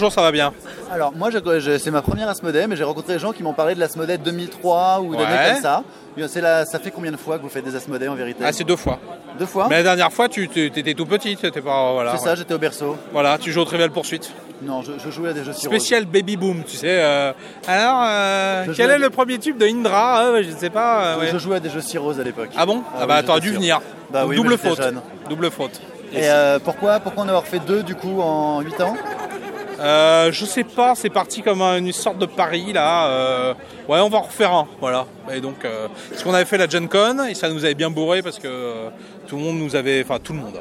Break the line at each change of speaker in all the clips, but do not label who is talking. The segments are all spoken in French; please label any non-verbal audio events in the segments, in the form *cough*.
Bonjour,
ça va bien.
Alors moi je- je- c'est ma première Asmodée mais j'ai rencontré des gens qui m'ont parlé de l'Asmodée 2003 ou d'années
Ouais.
comme ça. La- ça fait combien de fois que vous faites des Asmodées en vérité
Ah, c'est deux fois.
Deux fois
Mais la dernière fois, tu t'étais tout petit, t'étais pas. Voilà,
C'est ça, j'étais au berceau.
Voilà, tu joues au Trivial Poursuite.
Non, je, je jouais à des jeux sur
Spécial Baby Boom, tu sais. euh, Alors, euh, quel est le premier tube de Indra Je ne sais pas. euh,
Je,
ouais.
je jouais à des jeux Cirrose à l'époque.
Ah bon
Ah
Ah
oui,
bah, t'aurais dû venir.
Bah oui,
double faute. Double faute.
Et euh, pourquoi, pourquoi en avoir fait deux du coup en 8 ans
Euh, je sais pas, c'est parti comme un- une sorte de pari là. euh, ouais, on va en refaire un, voilà. Et donc, euh, parce qu'on avait fait la Gen Con et ça nous avait bien bourré parce que tout le monde nous avait, enfin tout le monde,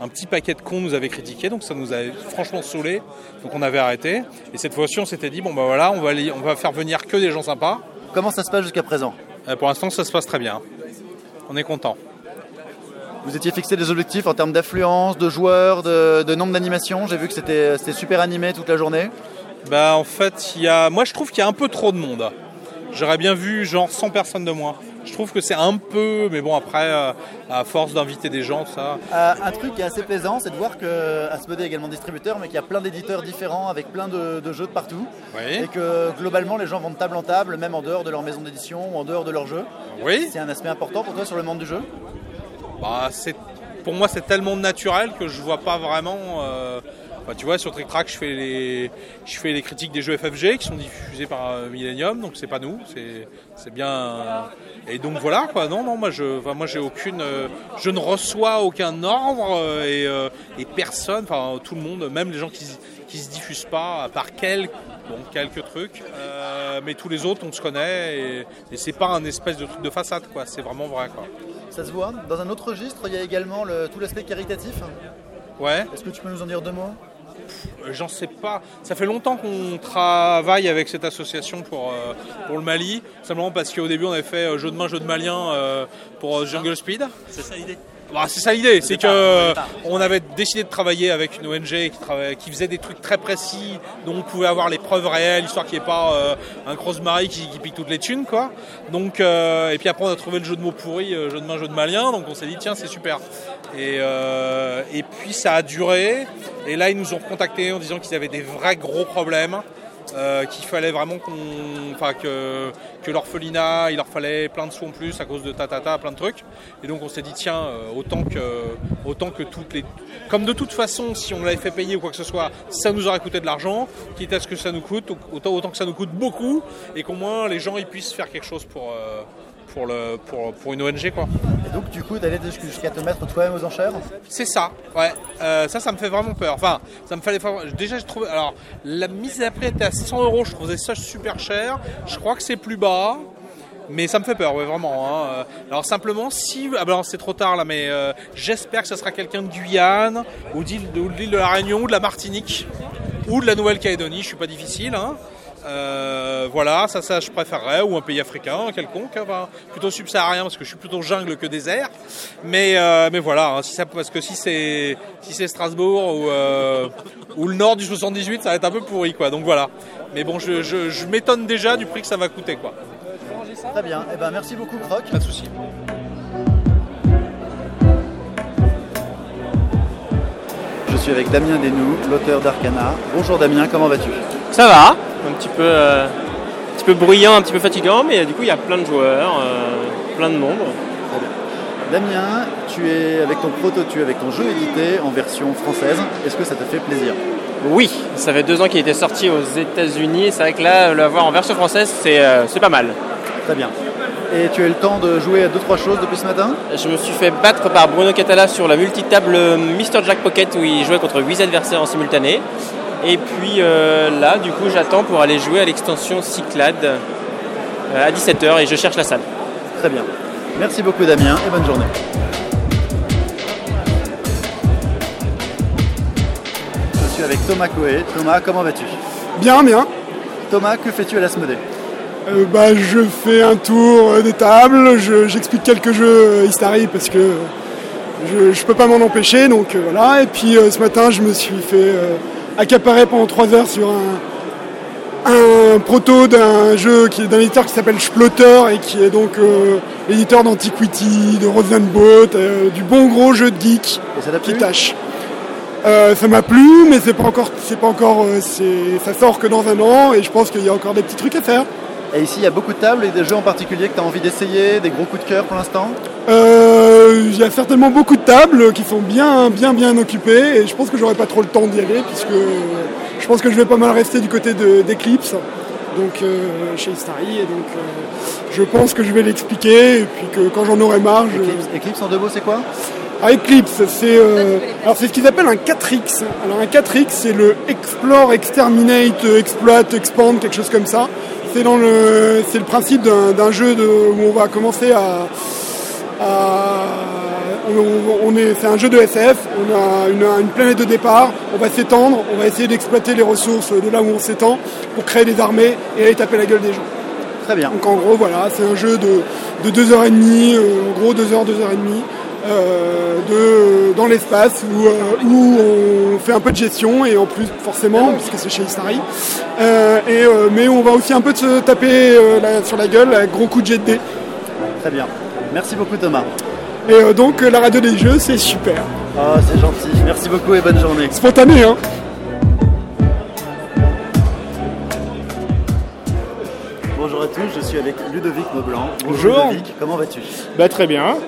un petit paquet de cons nous avait critiqué, donc ça nous avait franchement saoulé. Donc on avait arrêté. Et cette fois-ci, on s'était dit bon bah voilà, on va aller, on va faire venir que des gens sympas.
Comment ça se passe jusqu'à présent?
Pour l'instant, ça se passe très bien. On est content.
Vous étiez fixé des objectifs en termes d'affluence, de joueurs, de, de nombre d'animations. J'ai vu que c'était c'était super animé toute la journée.
Bah en fait, il y a, moi je trouve qu'il y a un peu trop de monde. J'aurais bien vu genre 100 personnes de moins. Je trouve que c'est un peu, mais bon après, euh, à force d'inviter des gens, ça.
Euh, un truc qui est assez plaisant, c'est de voir que Asmodee est également distributeur, mais qu'il y a plein d'éditeurs différents avec plein de, de jeux de partout.
Oui.
Et que globalement, les gens vont de table en table, même en dehors de leur maison d'édition ou en dehors de leur jeu.
Oui.
C'est un aspect important pour toi sur le monde du jeu?
Bah pour moi c'est tellement naturel que je vois pas vraiment. euh, tu vois, sur Trick Track, je fais les, critiques des jeux FFG qui sont diffusés par euh, Millennium, donc c'est pas nous, c'est, bien. Et donc voilà quoi. Non, non, moi je, moi j'ai aucune, euh, je ne reçois aucun ordre euh, et, euh, personne, enfin tout le monde, même les gens qui, qui se diffusent pas, à part quelques, trucs, euh, mais tous les autres on se connaît et, et c'est pas un espèce de truc de façade quoi. C'est vraiment vrai quoi.
Ça se voit. Dans un autre registre, il y a également le- tout l'aspect caritatif.
Ouais.
Est-ce que tu peux nous en dire deux mots?
Euh, J'en sais pas. Ça fait longtemps qu'on travaille avec cette association pour, euh, pour le Mali. Simplement parce qu'au début, on avait fait euh, jeu de main, jeu de malien euh, pour Jungle Speed.
C'est ça l'idée.
Bah, c'est ça l'idée, c'est que
départ.
on avait décidé de travailler avec une ONG qui, faisait des trucs très précis, dont on pouvait avoir les preuves réelles, histoire qu'il n'y ait pas euh, un gros mari qui, qui pique toutes les thunes, quoi. Donc, euh, et puis après, on a trouvé le jeu de mots pourri, euh, jeu de main, jeu de malien, donc on s'est dit tiens, c'est super. Et, euh, et puis ça a duré, et là ils nous ont contactés en disant qu'ils avaient des vrais gros problèmes. Euh, qu'il fallait vraiment qu'on, enfin que, l'orphelinat, il leur fallait plein de sous en plus à cause de tatata, plein de trucs. Et donc on s'est dit tiens, euh, autant que, autant que toutes les, comme de toute façon, si on l'avait fait payer ou quoi que ce soit, ça nous aurait coûté de l'argent, quitte à ce que ça nous coûte, autant, autant que ça nous coûte beaucoup et qu'au moins les gens ils puissent faire quelque chose pour, euh, pour le, pour, pour une ONG quoi.
Et donc, du coup, t'allais jusqu'à te mettre toi-même aux enchères
C'est ça, ouais. Euh, ça, ça me fait vraiment peur. Enfin, ça me fallait. Déjà, je trouve. Alors, la mise à prix était à 100 euros. Je trouvais ça super cher. Je crois que c'est plus bas. Mais ça me fait peur, ouais, vraiment. hein. Euh, Alors simplement, si, ah ben, c'est trop tard là, mais euh, j'espère que ça sera quelqu'un de Guyane, ou d'île de, ou de l'île de la Réunion, ou de la Martinique, ou de la Nouvelle-Calédonie. Je suis pas difficile. Hein. Euh, voilà, ça, ça, je préférerais, ou un pays africain quelconque, enfin, plutôt subsaharien parce que je suis plutôt jungle que désert. Mais, euh, mais voilà, hein, si ça, parce que si c'est si c'est Strasbourg ou, euh, ou le nord du 78, ça va être un peu pourri, quoi. Donc voilà. Mais bon, je, je, je m'étonne déjà du prix que ça va coûter, quoi.
Très bien. Eh ben, merci beaucoup, Croc.
Pas de souci.
Je suis avec Damien Desnoux, l'auteur d'Arcana. Bonjour Damien, comment vas-tu?
Ça va, un petit peu, euh, un petit peu bruyant, un petit peu fatigant, mais du coup il y a plein de joueurs, euh, plein de monde.
Damien, tu es avec ton proto, tu es avec ton jeu édité en version française. Est-ce que ça te fait plaisir?
Oui, ça fait deux ans qu'il était sorti aux États-Unis. et C'est vrai que là, l'avoir en version française, c'est euh, c'est pas mal.
Très bien. Et tu as eu le temps de jouer à deux trois choses depuis ce matin?
Je me suis fait battre par Bruno Catala sur la multitable Mr. Jack Pocket où il jouait contre 8 adversaires en simultané. Et puis euh, là, du coup, j'attends pour aller jouer à l'extension Cyclade euh, à 17h et je cherche la salle.
Très bien. Merci beaucoup Damien et bonne journée. Je suis avec Thomas Coé. Thomas, comment vas-tu?
Bien, bien.
Thomas, que fais-tu à l'Asmodée
Euh, bah, je fais un tour euh, des tables, je- j'explique quelques jeux Istari parce que je, je peux pas m'en empêcher, donc euh, voilà. Et puis euh, ce matin, je me suis fait accaparer pendant 3 heures sur un, un proto d'un jeu qui est d'un éditeur qui s'appelle Splotter et qui est donc euh, l'éditeur d'Antiquity, de Rosenboat, euh, du bon gros jeu de geek
Et ça
qui tâche. Euh, ça m'a plu, mais c'est pas encore, c'est pas encore, euh, c'est, ça sort que dans un an et je pense qu'il y a encore des petits trucs à faire.
Et ici, il y a beaucoup de tables et des jeux en particulier que tu as envie d'essayer, des gros coups de cœur pour l'instant?
Il y a certainement beaucoup de tables qui sont bien, bien, bien occupées et je pense que j'aurai pas trop le temps d'y aller puisque je pense que je vais pas mal rester du côté de- d'Eclipse, donc euh, chez Istari et donc euh, je pense que je vais l'expliquer et puis que quand j'en aurai marre, je...
Eclipse, Eclipse en deux mots, c'est quoi?
Ah, Eclipse, c'est euh, alors c'est ce qu'ils appellent un 4X. Alors un 4X, c'est le Explore, Exterminate, Exploit, Expand, quelque chose comme ça. C'est dans le c'est le principe d'un jeu de, où on va commencer à- on, on est c'est un jeu de SF. On a une, une planète de départ. On va s'étendre. On va essayer d'exploiter les ressources de là où on s'étend pour créer des armées et aller taper la gueule des gens.
Très bien.
Donc en gros, voilà, c'est un jeu de, de 2h30, euh, en gros 2h, 2h30, euh, de, dans l'espace où, euh, où on fait un peu de gestion et en plus forcément, puisque c'est chez Istari, euh, et, euh, mais on va aussi un peu se taper euh, la- sur la gueule avec gros coup de jet de dés.
Très bien. Merci beaucoup Thomas.
Et euh, donc euh, la radio des jeux, c'est super.
Oh, c'est gentil. Merci beaucoup et bonne journée.
Spontané, hein
Bonjour à tous, je suis avec Ludovic Maublanc.
Bonjour.
Ludovic, comment vas-tu?
Bah très bien.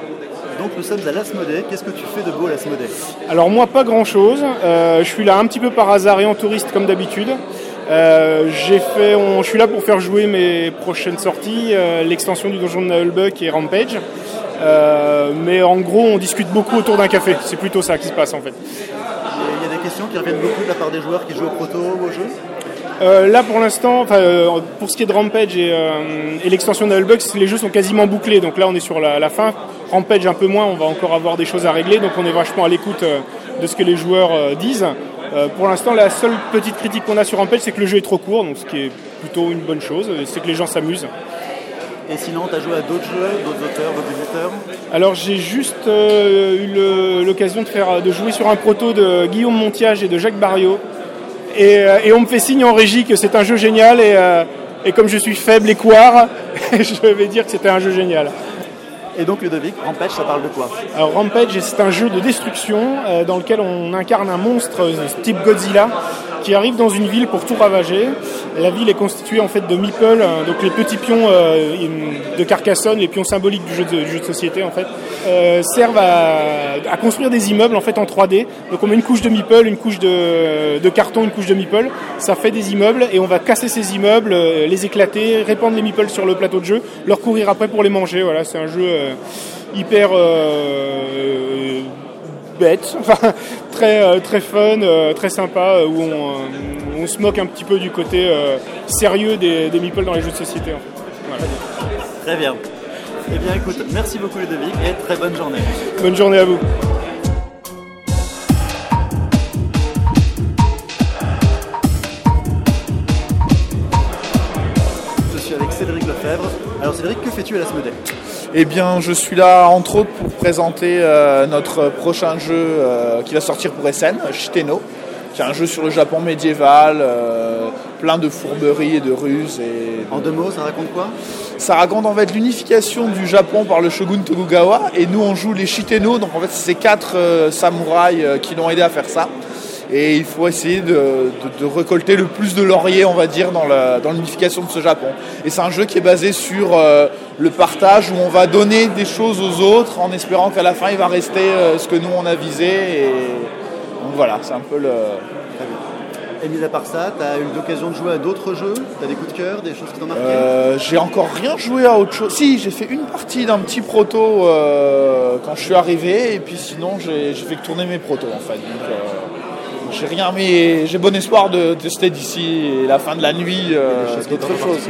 Donc nous sommes à l'Asmodée. Qu'est-ce que tu fais de beau à l'Asmodée
Alors moi pas grand chose. je suis là un petit peu par hasard et en touriste comme d'habitude. Euh, j'ai fait, on- je suis là pour faire jouer mes prochaines sorties, euh, l'extension du donjon de Nullbuck et Rampage. Euh, mais en gros, on discute beaucoup autour d'un café. C'est plutôt ça qui se passe en fait.
Il y a des questions qui reviennent beaucoup de la part des joueurs qui jouent au proto ou au jeu
Euh, là pour l'instant, euh, pour ce qui est de Rampage et, euh, et l'extension de Nullbuck, les jeux sont quasiment bouclés. Donc là, on est sur la, la fin. Rampage un peu moins, on va encore avoir des choses à régler. Donc on est vachement à l'écoute de ce que les joueurs disent. Euh, pour l'instant, la seule petite critique qu'on a sur Rampage, c'est que le jeu est trop court, donc ce qui est plutôt une bonne chose. C'est que les gens s'amusent.
Et sinon, tu as joué à d'autres jeux, d'autres auteurs, d'autres éditeurs
Alors j'ai juste euh, eu l'occasion de faire de jouer sur un proto de Guillaume Montiage et de Jacques Barriot. Et, euh, et on me fait signe en régie que c'est un jeu génial et, euh, et comme je suis faible et couard, *laughs* je vais dire que c'était un jeu génial.
Et donc Ludovic, Rampage, ça parle de quoi
Alors Rampage, c'est un jeu de destruction euh, dans lequel on incarne un monstre euh, type Godzilla qui arrive dans une ville pour tout ravager. La ville est constituée en fait de meeple, euh, donc les petits pions euh, de Carcassonne, les pions symboliques du jeu de, société en fait, euh, servent à, construire des immeubles en fait en 3D. Donc on met une couche de meeple, une couche de, carton, une couche de meeple, ça fait des immeubles et on va casser ces immeubles, les éclater, répandre les meeples sur le plateau de jeu, leur courir après pour les manger. Voilà, c'est un jeu hyper euh, bête, *laughs* enfin, très, euh, très fun, euh, très sympa, euh, où on, euh, on se moque un petit peu du côté euh, sérieux des, des meeples dans les jeux de société. En fait. Voilà.
Très bien. Eh bien écoute, merci beaucoup Ludovic et très bonne journée.
Bonne journée à vous.
Je suis avec Cédric Lefebvre. Alors Cédric, que fais-tu à l'Asmodée
Eh bien, je suis là entre autres pour présenter euh, notre prochain jeu euh, qui va sortir pour SN, Shiteno, qui est un jeu sur le Japon médiéval, euh, plein de fourberies et de ruses. Et...
En deux mots, ça raconte quoi?
Ça raconte en fait l'unification du Japon par le shogun Tokugawa, et nous on joue les Shiteno, donc en fait c'est ces quatre samouraïs qui l'ont aidé à faire ça. Et il faut essayer de, de- de récolter le plus de lauriers, on va dire, dans l'unification de ce Japon. Et c'est un jeu qui est basé sur le partage, où on va donner des choses aux autres en espérant qu'à la fin il va rester euh, ce que nous on a visé. Et donc voilà, c'est un peu le.
Et mis à part ça, tu as eu l'occasion de jouer à d'autres jeux? Tu as des coups de cœur, des choses qui t'ont marqué?
Euh, j'ai encore rien joué à autre chose. Si, j'ai fait une partie d'un petit proto euh, quand je suis arrivé, et puis sinon j'ai fait que tourner mes protos en fait. Donc, euh, j'ai rien, mais j'ai bon espoir de tester d'ici la fin de la nuit
Des t'ont en
choses.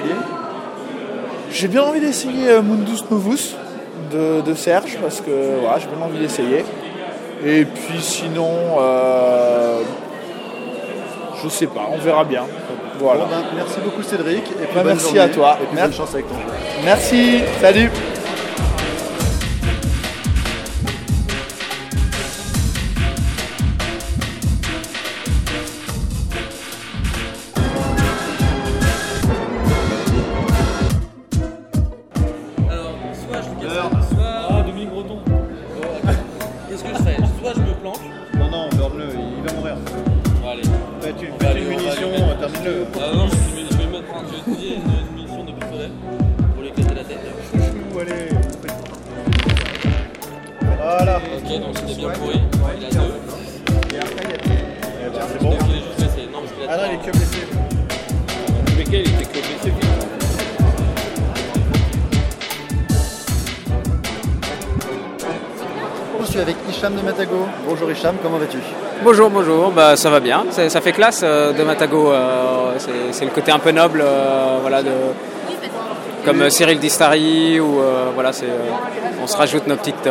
J'ai bien envie d'essayer euh, Mundus Novus de, de Serge parce que voilà, j'ai bien envie d'essayer. Et puis sinon, euh, je sais pas, on verra bien. Voilà.
Bon, ben, merci beaucoup Cédric. Et puis bonne
merci
journée.
à toi.
Et puis
Merci.
bonne chance avec ton jeu.
Merci, salut.
Ok, donc c'était bien pourri. Il a deux.
C'est bon.
Donc il est juste blessé. Non, parce qu'il a
Ah non, il est que blessé.
Mais quel il était que blessé.
Je suis avec Hicham de Matago? Bonjour Hicham, comment vas-tu?
Bonjour, bonjour, bah, ça va bien, C'est- ça fait classe euh, de Matago, euh, c'est- c'est le côté un peu noble, euh, voilà, de, comme euh, Cyril Distari, ou euh, voilà, c'est, euh, on se rajoute nos petites,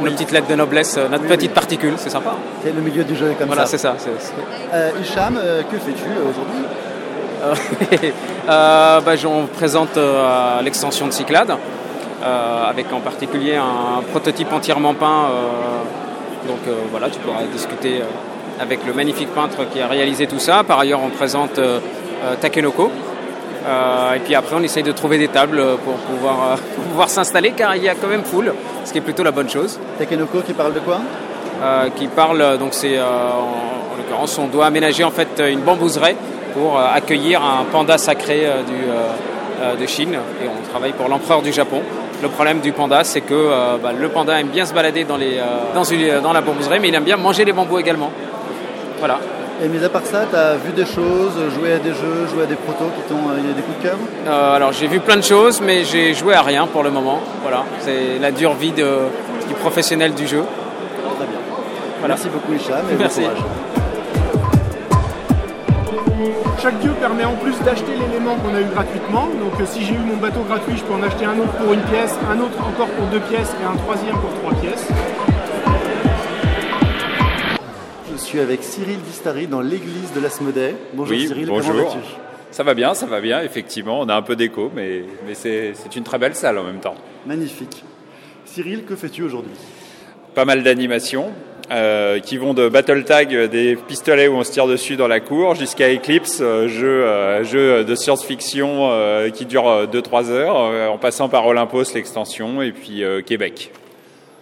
euh, nos petites lettres de noblesse, euh, notre petite particule, c'est sympa.
C'est le milieu du jeu comme
Voilà,
ça.
c'est ça. c'est- c'est-
Euh, Hicham, euh, que fais-tu euh, aujourd'hui *laughs*
bah, on présente l'extension de Cyclade, avec en particulier un prototype entièrement peint. donc voilà, tu pourras discuter avec le magnifique peintre qui a réalisé tout ça. Par ailleurs, on présente Takenoko. Euh, et puis après, on essaye de trouver des tables pour pouvoir, euh, *laughs* pouvoir s'installer, car il y a quand même foule, ce qui est plutôt la bonne chose.
Takenoko qui parle de quoi
Euh, qui parle, donc c'est euh, en, en l'occurrence, on doit aménager en fait une bambouseraie pour euh, accueillir un panda sacré euh, du, euh, euh, de Chine et on travaille pour l'empereur du Japon. Le problème du panda, c'est que euh, bah, le panda aime bien se balader dans, les, euh, dans, une- dans la bambouserie, mais il aime bien manger les bambous également. Voilà.
Et mis à part ça, tu as vu des choses, joué à des jeux, joué à des protos qui t'ont euh, il y a des coups de cœur
Euh, alors j'ai vu plein de choses, mais j'ai joué à rien pour le moment. Voilà, c'est la dure vie de- du professionnel du jeu.
Très bien.
Voilà.
Merci beaucoup Hicham et bon
Merci.
courage.
Chaque dieu permet en plus d'acheter l'élément qu'on a eu gratuitement. Donc euh, si j'ai eu mon bateau gratuit, je peux en acheter un autre pour une pièce, un autre encore pour deux pièces et un troisième pour trois pièces.
Suis avec Cyril Distari dans l'église de l'Asmodée. Bonjour
Oui,
Cyril,
bonjour.
comment vas-tu?
Ça va bien, ça va bien, effectivement. On a un peu d'écho, mais, mais c'est une très belle salle en même temps.
Magnifique. Cyril, que fais-tu aujourd'hui?
Pas mal d'animations euh, qui vont de Battle Tag, euh, des pistolets où on se tire dessus dans la cour, jusqu'à Eclipse, euh, jeu, euh, jeu de science-fiction qui dure 2-3 heures, en passant par Olympos, l'extension, et puis Québec.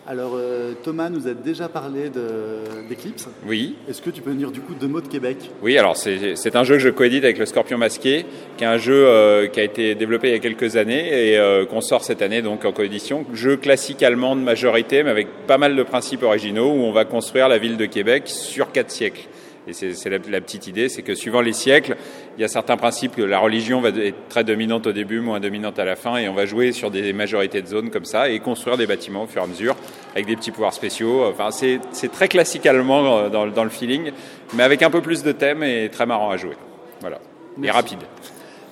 Alors euh, Thomas nous a déjà parlé de- d'Eclipse.
Oui.
Est-ce que tu peux nous dire du coup deux mots de Québec?
Oui, alors c'est un jeu que je coédite avec le Scorpion Masqué, qui est un jeu euh, qui a été développé il y a quelques années et euh, qu'on sort cette année donc en coédition. Jeu classique allemand de majorité, mais avec pas mal de principes originaux où on va construire la ville de Québec sur quatre siècles. Et c'est c'est la, la petite idée, c'est que suivant les siècles, il y a certains principes que la religion va être très dominante au début, moins dominante à la fin, et on va jouer sur des majorités de zones comme ça et construire des bâtiments au fur et à mesure avec des petits pouvoirs spéciaux. Enfin, c'est c'est très classique allemand euh, dans, le- dans le feeling, mais avec un peu plus de thème et très marrant à jouer. Voilà. Et rapide.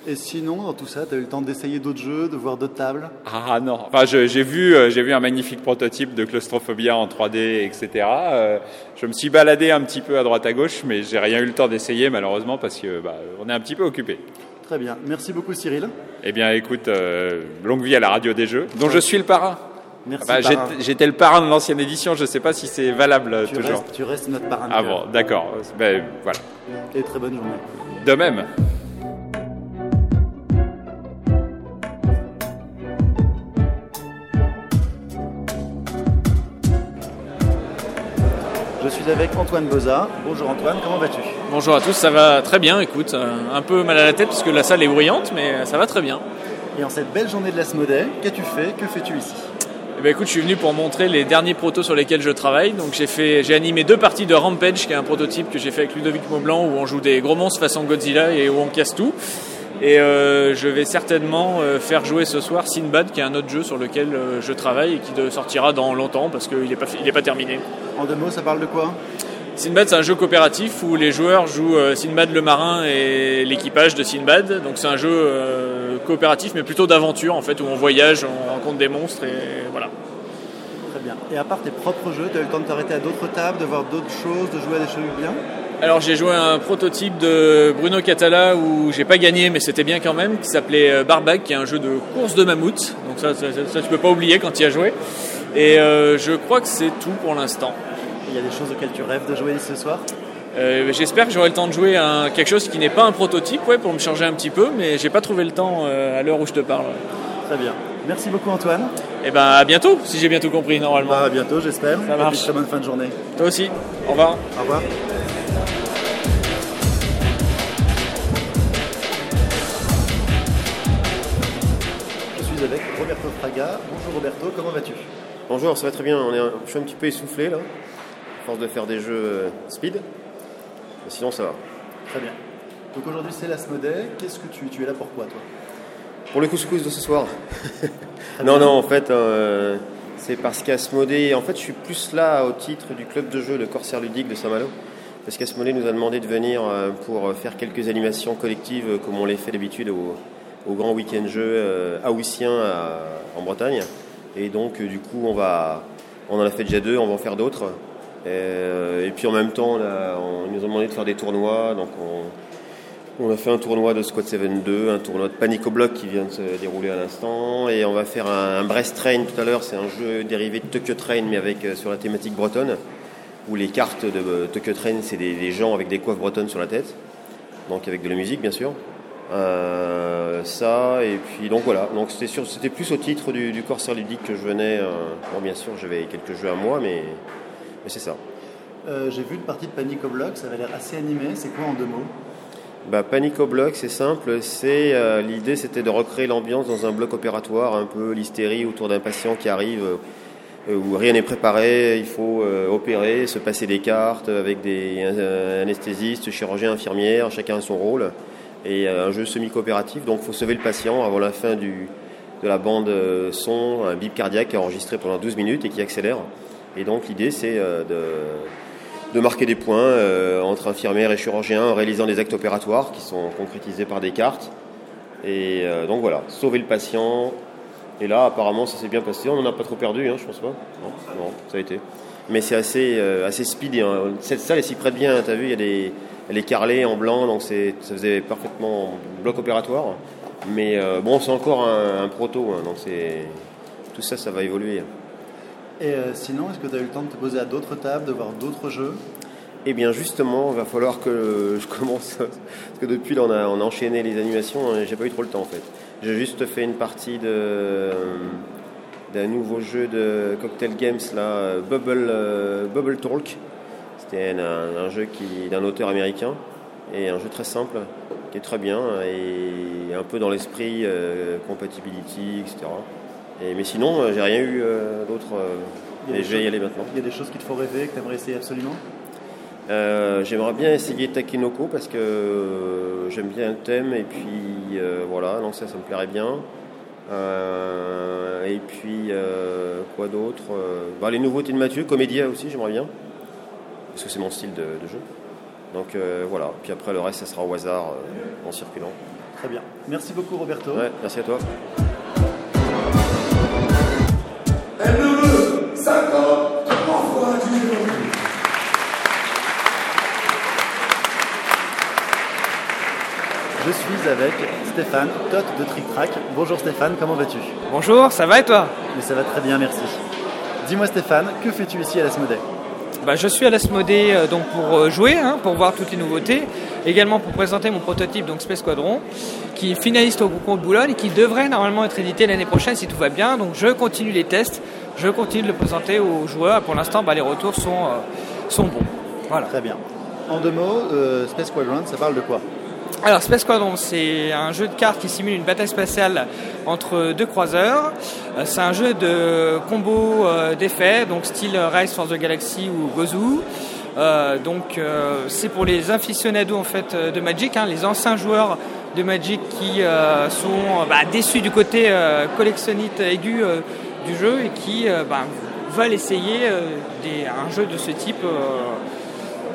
Et sinon, dans tout ça, tu as eu le temps d'essayer d'autres jeux, de voir d'autres tables?
Ah non, enfin, j'ai vu, euh, j'ai vu un magnifique prototype de claustrophobia en 3D, etc. Euh, je me suis baladé un petit peu à droite à gauche, mais j'ai rien eu le temps d'essayer malheureusement parce que bah, on est un petit peu occupé.
Très bien. Merci beaucoup Cyril.
Eh bien, écoute, euh, longue vie à la radio des jeux, dont je suis le parrain.
Merci.
Bah, j'étais- le parrain de l'ancienne édition, je ne sais pas si c'est valable
tu,
toujours.
restes, tu restes notre parrain.
Ah bon, d'accord. Ben, voilà.
Et très bonne journée.
De même.
Suis avec Antoine Boza. Bonjour Antoine, comment vas-tu?
Bonjour à tous, ça va très bien, écoute, euh, un peu mal à la tête parce que la salle est bruyante, mais euh, ça va très bien.
Et en cette belle journée de l'Asmodée, qu'as-tu fait? Que fais-tu ici?
Eh ben, écoute, je suis venu pour montrer les derniers protos sur lesquels je travaille. Donc j'ai fait, j'ai animé deux parties de Rampage, qui est un prototype que j'ai fait avec Ludovic Maublanc, où on joue des gros monstres façon Godzilla et où on casse tout. Et euh, je vais certainement faire jouer ce soir Sinbad, qui est un autre jeu sur lequel je travaille et qui sortira dans longtemps parce qu'il n'est pas, il est pas terminé.
En deux mots, ça parle de quoi?
Sinbad, c'est un jeu coopératif où les joueurs jouent euh, Sinbad le marin et l'équipage de Sinbad. Donc c'est un jeu euh, coopératif, mais plutôt d'aventure en fait, où on voyage, on rencontre des monstres et voilà.
Très bien. Et à part tes propres jeux, tu as eu le temps de t'arrêter à d'autres tables, de voir d'autres choses, de jouer à des choses bien?
Alors j'ai joué à un prototype de Bruno Catala où j'ai pas gagné mais c'était bien quand même, qui s'appelait euh, Barbac, qui est un jeu de course de mammouth. Donc ça, ça, ça, ça, tu peux pas oublier quand tu y as joué. Et euh, je crois que c'est tout pour l'instant.
Il y a des choses auxquelles tu rêves de jouer ce soir
Euh, J'espère que j'aurai le temps de jouer à quelque chose qui n'est pas un prototype, ouais, pour me changer un petit peu, mais j'ai pas trouvé le temps euh, à l'heure où je te parle.
Très bien. Merci beaucoup Antoine.
Et ben à bientôt, si j'ai bien tout compris normalement.
Bah, à bientôt, j'espère.
Ça marche.
Et puis, très bonne fin de journée.
Toi aussi. Au revoir.
Au revoir. Je suis avec Roberto Fraga. Bonjour Roberto, comment vas-tu?
Bonjour, ça va très bien. On est un- je suis un petit peu essoufflé là, à force de faire des jeux euh, speed. Mais sinon, ça va.
Très bien. Donc aujourd'hui c'est l'Asmodée. Qu'est-ce que tu, tu es là pourquoi toi?
Pour le couscous de ce soir. *laughs* non, non, en fait, euh, c'est parce qu'Asmodée, en fait, je suis plus là au titre du club de jeu de Corsair Ludique de Saint-Malo. Parce qu'Asmodée nous a demandé de venir euh, pour faire quelques animations collectives comme on les fait d'habitude au, au grand week-end jeu haussien à- en Bretagne. Et donc, euh, du coup, on va, on en a fait déjà deux, on va en faire d'autres. Et, euh, puis en même temps, on ils nous ont demandé de faire des tournois, donc on, a fait un tournoi de Squad 7-2, un tournoi de Panico Block qui vient de se dérouler à l'instant, et on va faire un, un Brest Train tout à l'heure. C'est un jeu dérivé de Tokyo Train, mais avec euh, sur la thématique bretonne, où les cartes de Tokyo Train, c'est des gens avec des coiffes bretonnes sur la tête, donc avec de la musique bien sûr. Euh, ça et puis donc voilà donc c'était plus au titre du, du Corsair ludique que je venais euh, bon bien sûr j'avais quelques jeux à moi mais, mais c'est ça
Euh, J'ai vu une partie de Panic au Bloc, ça avait l'air assez animé. C'est quoi en deux mots?
Bah, Panic au bloc, c'est simple. C'est euh, l'idée, c'était de recréer l'ambiance dans un bloc opératoire, un peu l'hystérie autour d'un patient qui arrive euh, où rien n'est préparé. Il faut euh, opérer, se passer des cartes avec des anesthésistes, chirurgiens, infirmières, chacun a son rôle. Et euh, un jeu semi-coopératif, donc il faut sauver le patient avant la fin du, de la bande euh, son, un bip cardiaque enregistré pendant 12 minutes et qui accélère. Et donc l'idée, c'est euh, de de marquer des points entre infirmières et chirurgiens en réalisant des actes opératoires qui sont concrétisés par des cartes. Et donc voilà, sauver le patient. Et là, apparemment, ça s'est bien passé. On n'en a pas trop perdu, hein, je pense pas. Non, ça a été. Mais c'est assez, euh, assez speedy. hein. Cette salle, elle s'y prête bien. Tu as vu, il y a des, elle est carrelée en blanc, donc c'est, ça faisait parfaitement bloc opératoire. Mais euh, bon, c'est encore un, un proto, hein, donc c'est, tout ça, ça va évoluer.
Et euh, sinon, est-ce que tu as eu le temps de te poser à d'autres tables, de voir d'autres jeux?
Eh bien justement, il va falloir que je commence, parce que depuis là on a, on a enchaîné les animations, hein, j'ai pas eu trop le temps en fait. J'ai juste fait une partie de euh, d'un nouveau jeu de Cocktail Games là, Bubble, Bubble Talk. C'était un, un jeu qui d'un auteur américain et un jeu très simple qui est très bien et un peu dans l'esprit euh, compatibility, etc. Et, mais sinon, euh, j'ai rien eu euh, d'autre. euh, et je vais y aller maintenant.
Il y a des choses qui te font rêver, que tu aimerais essayer absolument?
Euh, J'aimerais bien essayer Takinoko parce que j'aime bien le thème et puis voilà, donc ça, ça me plairait bien. Et puis quoi d'autre? Bah, Les nouveautés de Mathieu, Comédia aussi, j'aimerais bien parce que c'est mon style de, de jeu. Donc euh, voilà, puis après le reste, ça sera au hasard euh, en circulant.
Très bien. Merci beaucoup Roberto.
Ouais, merci à toi.
Je suis avec Stéphane, Tot de Trick Track. Bonjour Stéphane, comment vas-tu?
Bonjour, ça va et toi?
Mais ça va très bien, merci. Dis-moi Stéphane, que fais-tu ici à l'Asmodée
bah, Je suis à l'Asmodée euh, donc pour euh, jouer, hein, pour voir toutes les nouveautés, également pour présenter mon prototype donc Space Squadron, qui est finaliste au concours de Boulogne et qui devrait normalement être édité l'année prochaine si tout va bien. Donc je continue les tests, je continue de le présenter aux joueurs. Pour l'instant, bah, les retours sont, euh, sont bons. Voilà.
Très bien. En deux mots, euh, Space Squadron, ça parle de quoi?
Alors Space Squadron, c'est un jeu de cartes qui simule une bataille spatiale entre deux croiseurs. Euh, C'est un jeu de combo euh, d'effets, donc style Rise for the Galaxy ou Gozu. Euh, donc c'est pour les aficionados en fait de Magic, hein, les anciens joueurs de Magic qui sont bah, déçus du côté collectionnite aigu du jeu et qui bah, veulent essayer un jeu de ce type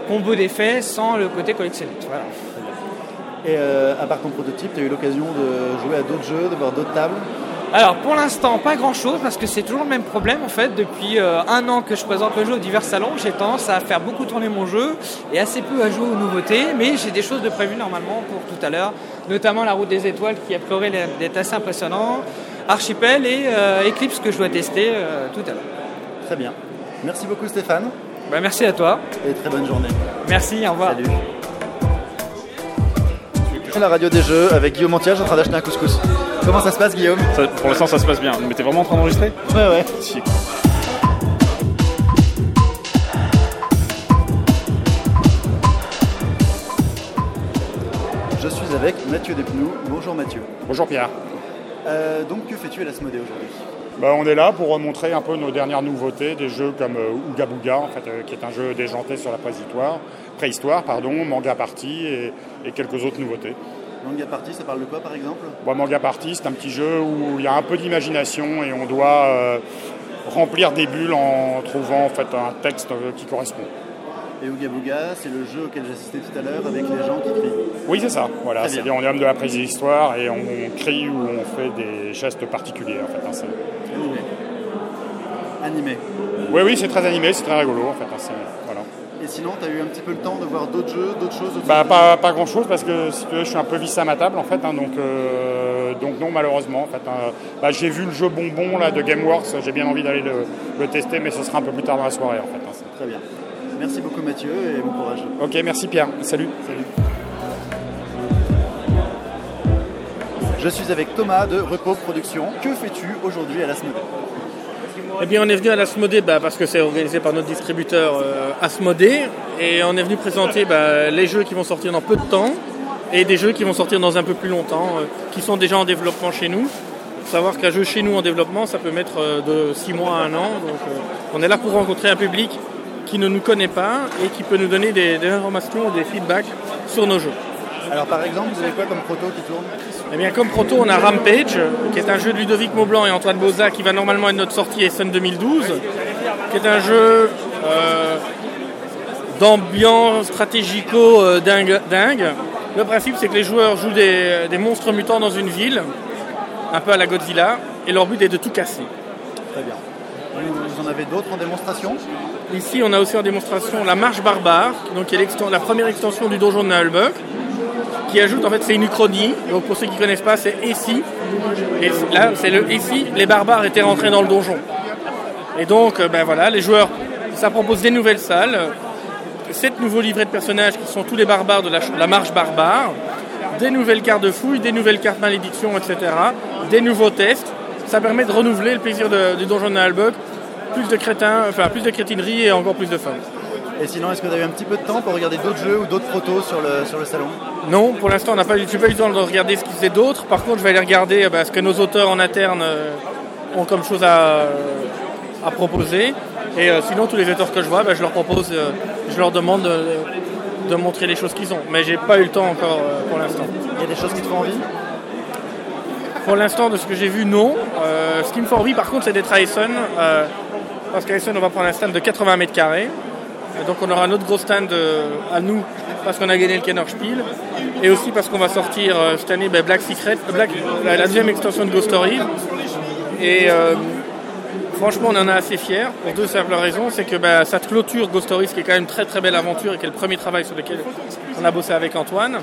combo d'effets sans le côté collectionnite. Voilà.
Et euh, à part ton prototype, tu as eu l'occasion de jouer à d'autres jeux, de voir d'autres tables
Alors pour l'instant pas grand chose parce que c'est toujours le même problème en fait. Depuis euh, un an que je présente le jeu aux divers salons, j'ai tendance à faire beaucoup tourner mon jeu et assez peu à jouer aux nouveautés. Mais j'ai des choses de prévues normalement pour tout à l'heure, notamment la route des étoiles qui a priori d'être assez impressionnant, Archipel et euh, Eclipse que je dois tester euh, tout à l'heure.
Très bien. Merci beaucoup Stéphane.
Bah, merci à toi.
Et très bonne journée.
Merci, au revoir.
Salut. La radio des jeux avec Guillaume Montiage en train d'acheter un couscous. Comment ça se passe Guillaume?
Ça- Pour l'instant, ça se passe bien. Mais t'es vraiment en train d'enregistrer?
Ouais, ouais.
Si.
Je suis avec Mathieu Despnous. Bonjour Mathieu.
Bonjour Pierre.
Euh, donc que fais-tu à l'Asmodée aujourd'hui?
Bah, on est là pour montrer un peu nos dernières nouveautés, des jeux comme euh, Ouga Booga, en fait, euh, qui est un jeu déjanté sur la préhistoire, préhistoire pardon, Manga Party et, et quelques autres nouveautés.
Manga Party, ça parle de quoi par exemple?
Bon, Manga Party, c'est un petit jeu où il y a un peu d'imagination et on doit euh, remplir des bulles en trouvant en fait, un texte qui correspond.
Et Ouga Booga, c'est le jeu auquel j'assistais tout à l'heure avec les gens qui crient.
Oui, c'est ça. Voilà,
bien.
on est homme de la préhistoire et on crie ou on fait des gestes particuliers. En fait, hein, c'est-
Animé. Animé.
Oui, oui, c'est très animé, c'est très rigolo. En fait, hein, c'est- voilà.
Et sinon, tu as eu un petit peu le temps de voir d'autres jeux, d'autres choses
Bah, pas, pas grand chose parce que si tu veux, je suis un peu vissé à ma table en fait, hein, donc, euh, donc non malheureusement en fait. hein. Bah, j'ai vu le jeu bonbon là de GameWorks, j'ai bien envie d'aller le, le tester mais ce sera un peu plus tard dans la soirée en fait. hein.
Très bien. Merci beaucoup Mathieu et bon courage.
Ok merci Pierre, salut.
Salut. Je suis avec Thomas de Repos Productions. Que fais-tu aujourd'hui à l'Asmodée
Eh bien, on est venu à l'Asmodée bah, parce que c'est organisé par notre distributeur euh, Asmodée et on est venu présenter bah, les jeux qui vont sortir dans peu de temps et des jeux qui vont sortir dans un peu plus longtemps, euh, qui sont déjà en développement chez nous. Faut savoir qu'un jeu chez nous en développement, ça peut mettre euh, de 6 mois à un an. Donc, euh, on est là pour rencontrer un public qui ne nous connaît pas et qui peut nous donner des, des informations, des feedbacks sur nos jeux.
Alors par exemple, vous avez quoi comme proto qui tourne?
Eh bien, comme proto, on a Rampage, qui est un jeu de Ludovic Maublanc et Antoine Boza, qui va normalement être notre sortie Essen 2012, qui est un jeu euh, d'ambiance stratégico euh, dingue, dingue. Le principe, c'est que les joueurs jouent des, des monstres mutants dans une ville, un peu à la Godzilla, et leur but est de tout casser.
Très bien. Vous en avez d'autres en démonstration?
Ici, on a aussi en démonstration la Marche Barbare, donc qui est la première extension du donjon de Nullbuck, qui ajoute, en fait, c'est une uchronie. Donc pour ceux qui ne connaissent pas, c'est ici. Et là, c'est le ici, les barbares étaient rentrés dans le donjon. Et donc, euh, ben voilà, les joueurs, ça propose des nouvelles salles, sept nouveaux livrets de personnages qui sont tous les barbares de la, ch- la Marche Barbare, des nouvelles cartes de fouille, des nouvelles cartes malédiction, etc., des nouveaux tests. Ça permet de renouveler le plaisir du donjon de Nullbuck plus de crétins, enfin plus de crétinerie et encore plus de fun.
Et sinon, est-ce que vous avez un petit peu de temps pour regarder d'autres jeux ou d'autres protos sur le, sur le salon?
Non, pour l'instant, on n'a pas, eu- j'ai pas eu le temps de regarder ce qu'ils faisaient d'autres. Par contre, je vais aller regarder euh, bah, ce que nos auteurs en interne euh, ont comme chose à, à proposer. Et euh, sinon, tous les auteurs que je vois, bah, je leur propose, euh, je leur demande de, de montrer les choses qu'ils ont. Mais j'ai pas eu le temps encore euh, pour l'instant.
Il y a des choses qui te font envie?
Pour l'instant, de ce que j'ai vu, non. Euh, ce qui me fait envie, par contre, c'est d'être à Essen. Parce qu'à on va prendre un stand de 80 mètres carrés. Donc, on aura un autre gros stand euh, à nous, parce qu'on a gagné le Kenner Spiel. Et aussi parce qu'on va sortir euh, cette année ben, Black Secret, euh, Black- la, deuxième extension de Ghost Stories. Et franchement, on en est assez fiers, pour deux simples raisons. C'est que ben, ça clôture Ghost Stories, qui est quand même une très très belle aventure et qui est le premier travail sur lequel on a bossé avec Antoine.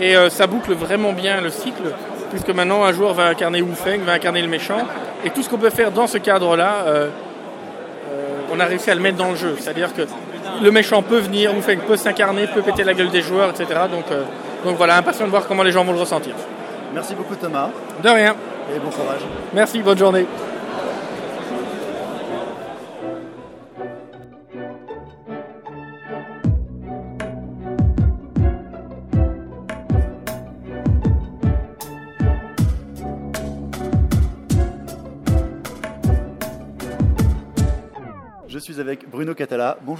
Et ça boucle vraiment bien le cycle, puisque maintenant un joueur va incarner Wu Feng, va incarner le méchant. Et tout ce qu'on peut faire dans ce cadre-là, on a réussi à le mettre dans le jeu. C'est-à-dire que le méchant peut venir, Wu Feng peut s'incarner, peut péter la gueule des joueurs, etc. Donc, euh, donc voilà, impatient de voir comment les gens vont le ressentir.
Merci beaucoup Thomas
De rien.
et bon courage.
Merci, bonne journée.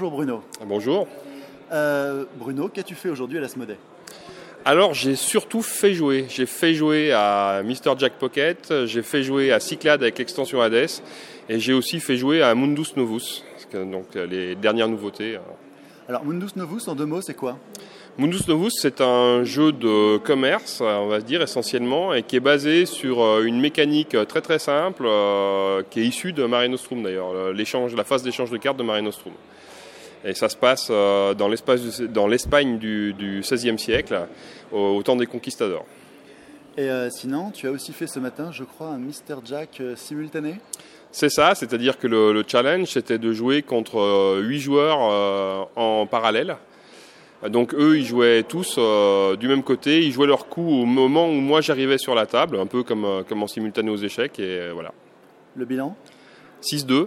Bonjour Bruno.
Bonjour.
Euh, Bruno, qu'as-tu fait aujourd'hui à l'Asmodée
Alors j'ai surtout fait jouer. J'ai fait jouer à Mr. Jack Pocket, j'ai fait jouer à Cyclade avec l'extension Hades, et j'ai aussi fait jouer à Mundus Novus, donc les dernières nouveautés.
Alors Mundus Novus, en deux mots, c'est quoi?
Mundus Novus, c'est un jeu de commerce, on va dire essentiellement, et qui est basé sur euh, une mécanique très très simple, euh, qui est issue de Mare Nostrum d'ailleurs, l'échange, la phase d'échange de cartes de Mare Nostrum. Et ça se passe euh, dans l'espace- dans l'Espagne du, du XVIe siècle, au, au temps des conquistadors.
Et euh, sinon, tu as aussi fait ce matin, je crois, un Mr. Jack euh, simultané
C'est ça, c'est-à-dire que le, le challenge, c'était de jouer contre 8 joueurs euh, en parallèle. Donc eux, ils jouaient tous euh, du même côté, ils jouaient leur coup au moment où moi j'arrivais sur la table, un peu comme, euh, comme en simultané aux échecs, et euh, voilà.
Le bilan?
6-2.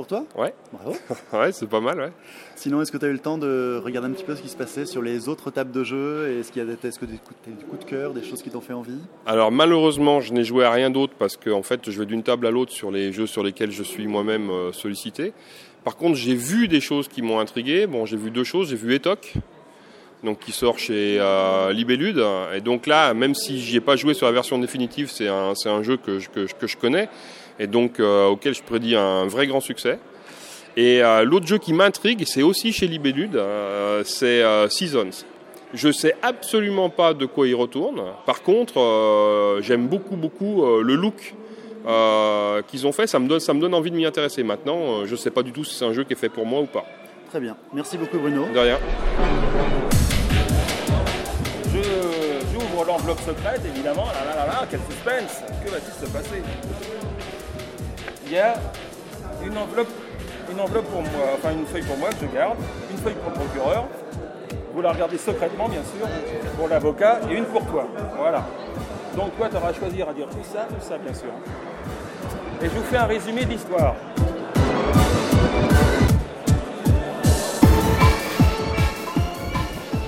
Pour toi
Ouais.
Bravo. *laughs*
ouais, c'est pas mal, ouais.
Sinon, est-ce que tu as eu le temps de regarder un petit peu ce qui se passait sur les autres tables de jeu Est-ce qu'il y a des, est-ce que des coups, des coups de cœur, des choses qui t'ont fait envie?
Alors malheureusement, je n'ai joué à rien d'autre parce que en fait, je vais d'une table à l'autre sur les jeux sur lesquels je suis moi-même euh, sollicité. Par contre, j'ai vu des choses qui m'ont intrigué. Bon, j'ai vu deux choses. J'ai vu Etoc, donc qui sort chez euh, Libellude. Et donc là, même si j'y ai pas joué sur la version définitive, c'est un, c'est un jeu que je, que, que je connais et donc euh, auquel je prédis un vrai grand succès. Et euh, l'autre jeu qui m'intrigue, c'est aussi chez Libellude, euh, c'est euh, Seasons. Je sais absolument pas de quoi il retourne. Par contre, euh, j'aime beaucoup, beaucoup euh, le look euh, qu'ils ont fait. Ça me donne, ça me donne envie de m'y intéresser. Maintenant, euh, je sais pas du tout si c'est un jeu qui est fait pour moi ou pas.
Très bien. Merci beaucoup, Bruno.
De rien.
Je- J'ouvre l'enveloppe secrète, évidemment. Là, là, là, là, quel suspense Que va-t-il se passer? Il y a une enveloppe, une enveloppe pour moi, enfin une feuille pour moi que je garde, une feuille pour le procureur. Vous la regardez secrètement, bien sûr, pour l'avocat, et une pour toi. Voilà. Donc toi, tu auras à choisir à dire tout ça, tout ça, bien sûr. Et je vous fais un résumé de l'histoire.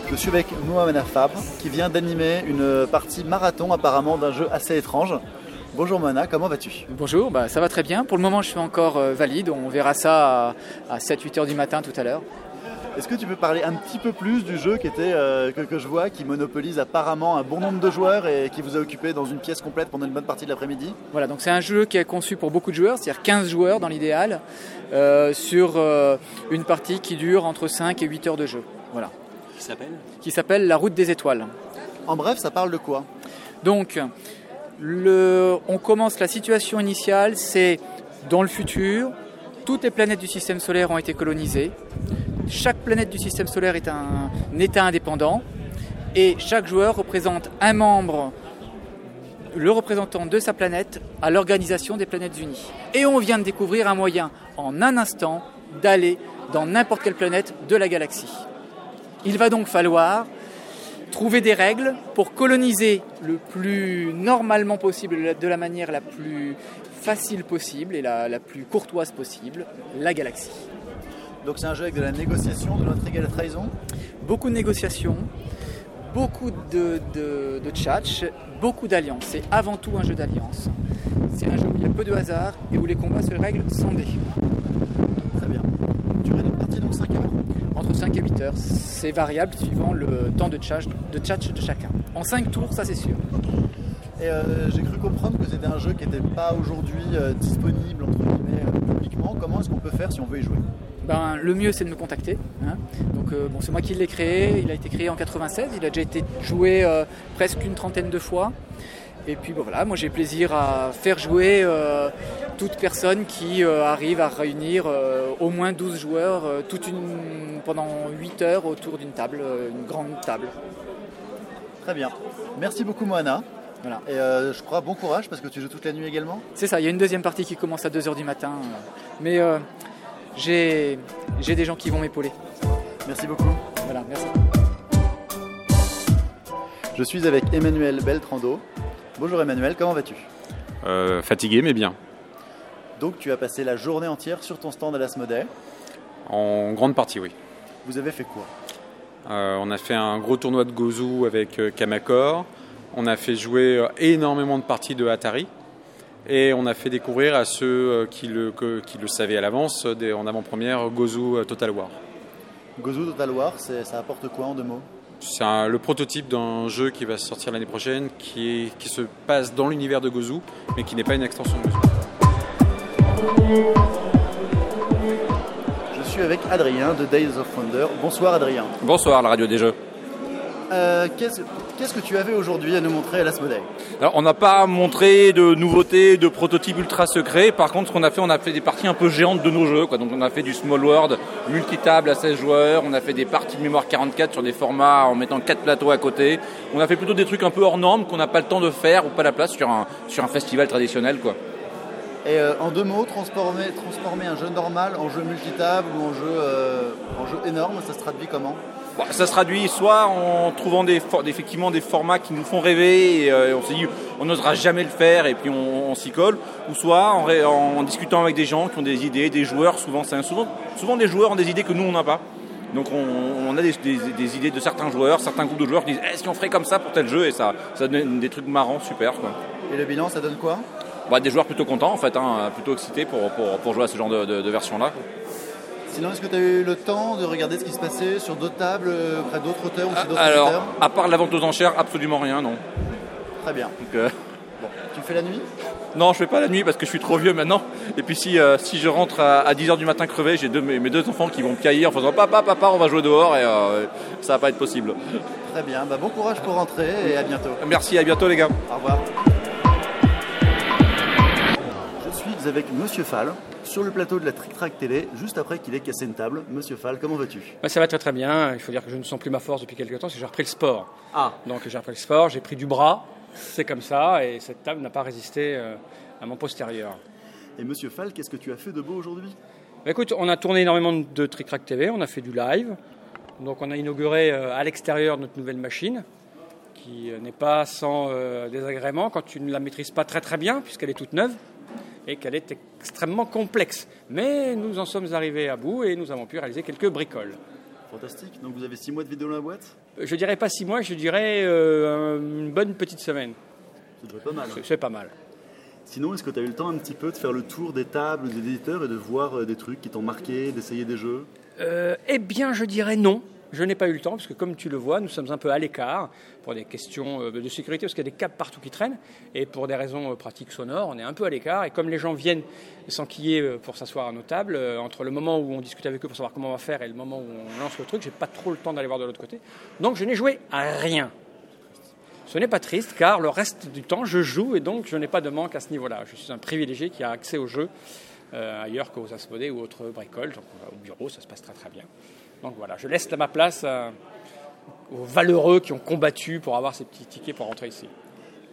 Je suis avec Mohamed Fabre qui vient d'animer une partie marathon apparemment d'un jeu assez étrange. Bonjour Moana, comment vas-tu?
Bonjour, bah, ça va très bien. Pour le moment, je suis encore euh, valide. On verra ça à, 7-8 heures du matin tout à l'heure.
Est-ce que tu peux parler un petit peu plus du jeu qui était, euh, que, que je vois, qui monopolise apparemment un bon nombre de joueurs et qui vous a occupé dans une pièce complète pendant une bonne partie de l'après-midi?
Voilà, donc c'est un jeu qui est conçu pour beaucoup de joueurs, c'est-à-dire 15 joueurs dans l'idéal, euh, sur euh, une partie qui dure entre 5 et 8 heures de jeu. Voilà.
Qui s'appelle?
Qui s'appelle La route des étoiles.
En bref, ça parle de quoi?
Donc, on commence la situation initiale, c'est dans le futur, toutes les planètes du système solaire ont été colonisées. Chaque planète du système solaire est un État indépendant et chaque joueur représente un membre, le représentant de sa planète, à l'Organisation des planètes unies. Et on vient de découvrir un moyen, en un instant, d'aller dans n'importe quelle planète de la galaxie. Il va donc falloir trouver des règles pour coloniser le plus normalement possible, de la manière la plus facile possible et la, la plus courtoise possible, la galaxie.
Donc c'est un jeu avec de la négociation, de l'intrigue et de la trahison?
Beaucoup de négociations, beaucoup de, de, de tchatch, beaucoup d'alliances. C'est avant tout un jeu d'alliance. C'est un jeu où il y a peu de hasard et où les combats se règlent sans dés.
Partie donc 5 heures
Entre 5 et 8 heures. C'est variable suivant le temps de tchatch de, tchatch de chacun. En 5 tours, ça c'est sûr.
Et euh, j'ai cru comprendre que c'était un jeu qui n'était pas aujourd'hui euh, disponible entre guillemets euh, publiquement. Comment est-ce qu'on peut faire si on veut y jouer?
Ben, le mieux c'est de me contacter. hein. Donc euh, bon, c'est moi qui l'ai créé. Il a été créé en 96. Il a déjà été joué euh, presque une trentaine de fois. Et puis bon, voilà, moi j'ai plaisir à faire jouer euh, toute personne qui euh, arrive à réunir euh, au moins 12 joueurs toute une, pendant 8 heures autour d'une table, une grande table.
Très bien. Merci beaucoup Moana.
Voilà.
Et je crois bon courage parce que tu joues toute la nuit également.
C'est ça, il y a une deuxième partie qui commence à 2h du matin. Mais j'ai j'ai des gens qui vont m'épauler.
Merci beaucoup.
Voilà, merci.
Je suis avec Emmanuel Beltrando. Bonjour Emmanuel, comment vas-tu?
Euh, fatigué, mais bien.
Donc tu as passé la journée entière sur ton stand à l'Asmodée.
En grande partie, oui.
Vous avez fait quoi?
Euh, on a fait un gros tournoi de Gozu avec euh, Kamakor. On a fait jouer énormément de parties de Atari. Et on a fait découvrir à ceux qui le, qui le savaient à l'avance, en avant-première, Gozu Total War.
Gozu Total War, ça apporte quoi en deux mots?
C'est un- le prototype d'un jeu qui va sortir l'année prochaine, qui, est- qui se passe dans l'univers de Gozu, mais qui n'est pas une extension de Gozu.
Je suis avec Adrien de Days of Wonder. Bonsoir Adrien.
Bonsoir, la radio des jeux.
Euh, Qu'est-ce qu'est-ce que tu avais aujourd'hui à nous montrer à l'Asmodée
Alors, on n'a pas montré de nouveautés, de prototypes ultra secrets. Par contre, ce qu'on a fait, on a fait des parties un peu géantes de nos jeux. Quoi. Donc, on a fait du Small World, multitable à 16 joueurs. On a fait des parties de mémoire 44 sur des formats en mettant quatre plateaux à côté. On a fait plutôt des trucs un peu hors normes qu'on n'a pas le temps de faire ou pas la place sur un, sur un festival traditionnel. Quoi.
Et euh, en deux mots, transformer, transformer un jeu normal en jeu multitable ou en jeu, euh, en jeu énorme, ça se traduit comment?
Bon, ça se traduit soit en trouvant des, effectivement des formats qui nous font rêver et euh, on s'est dit on n'osera jamais le faire et puis on, on s'y colle, ou soit en, discutant avec des gens qui ont des idées, des joueurs, souvent, souvent, souvent des joueurs ont des idées que nous on n'a pas. Donc on, on a des, des- des idées de certains joueurs, certains groupes de joueurs qui disent est-ce qu'on ferait comme ça pour tel jeu et ça, ça donne des trucs marrants, super. Quoi.
Et le bilan, ça donne quoi?
Bah, des joueurs plutôt contents en fait, hein, plutôt excités pour, pour, pour jouer à ce genre de, de- de version-là.
Sinon, est-ce que tu as eu le temps de regarder ce qui se passait sur d'autres tables, euh, auprès d'autres auteurs ou chez d'autres
Alors, à part la vente aux enchères, absolument rien, non.
Très bien.
Donc, euh,
Tu fais la nuit?
Non, je fais pas la nuit parce que je suis trop vieux maintenant. Et puis si, euh, si je rentre à, 10h du matin crevé, j'ai deux, mes, mes deux enfants qui vont me cailler en faisant papa, papa, on va jouer dehors et euh, ça va pas être possible.
Très bien. Bah, bon courage pour rentrer et à bientôt.
Merci, à bientôt les gars.
Au revoir. Avec Monsieur Fall sur le plateau de la Trick Track Télé, juste après qu'il ait cassé une table. Monsieur Fall, comment vas-tu?
Bah, ça va très très bien. Il faut dire que je ne sens plus ma force depuis quelques temps, parce que j'ai repris le sport.
Ah.
Donc j'ai repris le sport, j'ai pris du bras. C'est comme ça, et cette table n'a pas résisté euh, à mon postérieur.
Et Monsieur Fall, qu'est-ce que tu as fait de beau aujourd'hui?
Bah, écoute, on a tourné énormément de Trick Track TV, on a fait du live. Donc on a inauguré euh, à l'extérieur notre nouvelle machine, qui euh, n'est pas sans euh, désagrément quand tu ne la maîtrises pas très très bien, puisqu'elle est toute neuve et qu'elle est extrêmement complexe. Mais nous en sommes arrivés à bout et nous avons pu réaliser quelques bricoles.
Fantastique. Donc vous avez 6 mois de vidéo dans la boîte?
Je dirais pas six mois, je dirais euh, une bonne petite semaine.
C'est pas mal.
C'est- C'est pas mal.
Sinon, est-ce que tu as eu le temps un petit peu de faire le tour des tables, des éditeurs et de voir euh, des trucs qui t'ont marqué, d'essayer des jeux?
Euh, eh bien, je dirais non. Je n'ai pas eu le temps, parce que comme tu le vois, nous sommes un peu à l'écart pour des questions euh, de sécurité, parce qu'il y a des câbles partout qui traînent, et pour des raisons euh, pratiques sonores, on est un peu à l'écart. Et comme les gens viennent s'enquiller euh, pour s'asseoir à nos tables, entre le moment où on discute avec eux pour savoir comment on va faire et le moment où on lance le truc, j'ai pas trop le temps d'aller voir de l'autre côté. Donc je n'ai joué à rien. Ce n'est pas triste, car le reste du temps, je joue, et donc je n'ai pas de manque à ce niveau-là. Je suis un privilégié qui a accès au jeu euh, ailleurs qu'aux Asmodées ou autres bricoles. Donc, au bureau, ça se passe très très bien. Donc voilà, je laisse ma place aux valeureux qui ont combattu pour avoir ces petits tickets pour rentrer ici.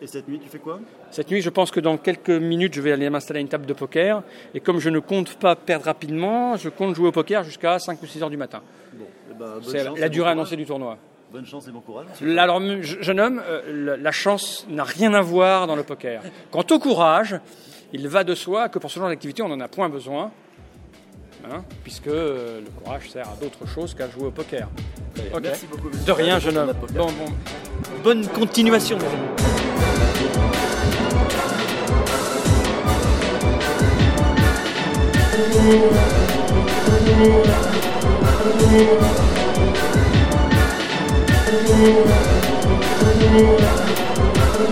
Et cette nuit, tu fais quoi?
Cette nuit, je pense que dans quelques minutes, je vais aller m'installer à une table de poker. Et comme je ne compte pas perdre rapidement, je compte jouer au poker jusqu'à 5 ou 6 heures du matin.
Bon, eh ben,
C'est la durée
bon
annoncée
courage.
du tournoi.
Bonne chance et bon courage.
Alors, je- jeune homme, euh, la- la chance n'a rien à voir dans le poker. Quant au courage, il va de soi que pour ce genre d'activité, on n'en a point besoin, hein, puisque euh, le courage sert à d'autres choses qu'à jouer au poker. Ok.
Merci beaucoup,
De rien, jeune homme. Bon, bon. Bonne continuation.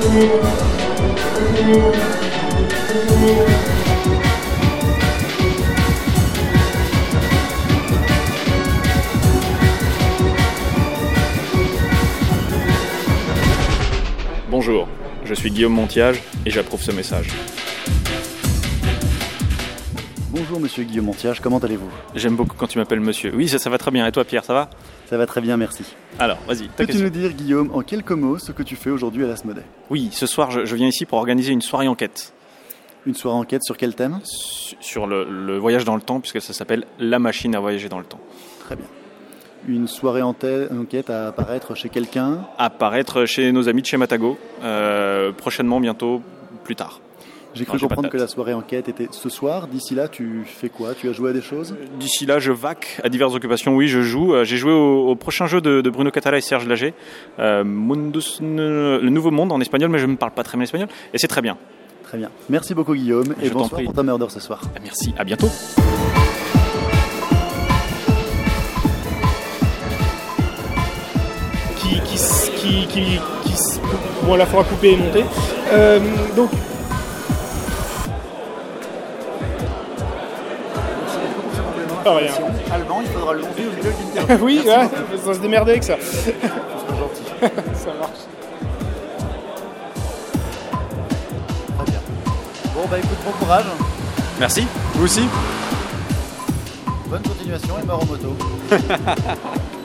mes amis.
Bonjour, je suis Guillaume Montiage et j'approuve ce message.
Bonjour Monsieur Guillaume Montiage, comment allez-vous?
J'aime beaucoup quand tu m'appelles monsieur. Oui, ça, ça va très bien. Et toi, Pierre, ça va?
Ça va très bien, merci.
Alors, vas-y,
Peux-tu nous dire, Guillaume, en quelques mots, ce que tu fais aujourd'hui à l'Asmodée?
Oui, ce soir, je, je viens ici pour organiser une soirée enquête.
Une soirée enquête sur quel thème?
Sur le, le voyage dans le temps, puisque ça s'appelle La machine à voyager dans le temps.
Très bien. Une soirée enta- enquête à apparaître chez quelqu'un
Apparaître chez nos amis de chez Matago, euh, prochainement, bientôt, plus tard.
J'ai cru comprendre que la soirée enquête était ce soir. D'ici là, tu fais quoi? Tu as joué à des choses?
D'ici là, je vaque à diverses occupations. Oui, je joue. Euh, J'ai joué au, au prochain jeu de, de Bruno Catala et Serge Lager, euh, Mundus- le Nouveau Monde en espagnol, mais je ne parle pas très bien espagnol. Et c'est très bien.
Très bien. Merci beaucoup, Guillaume, et
Je t'en
bonsoir
prie.
pour ta murder ce soir.
Merci, à bientôt.
Qui, qui, qui, qui, qui bon, là, faudra couper et monter. Euh, donc, Ah, rien.
Allemand, il faudra le lever au milieu d'une *laughs*
oui, ouais, faut se démerder avec ça.
c'est gentil. *laughs*
Ça marche.
Très bien. Bon, bah écoute, bon courage.
Merci, vous aussi.
Bonne continuation et mort en moto. *laughs*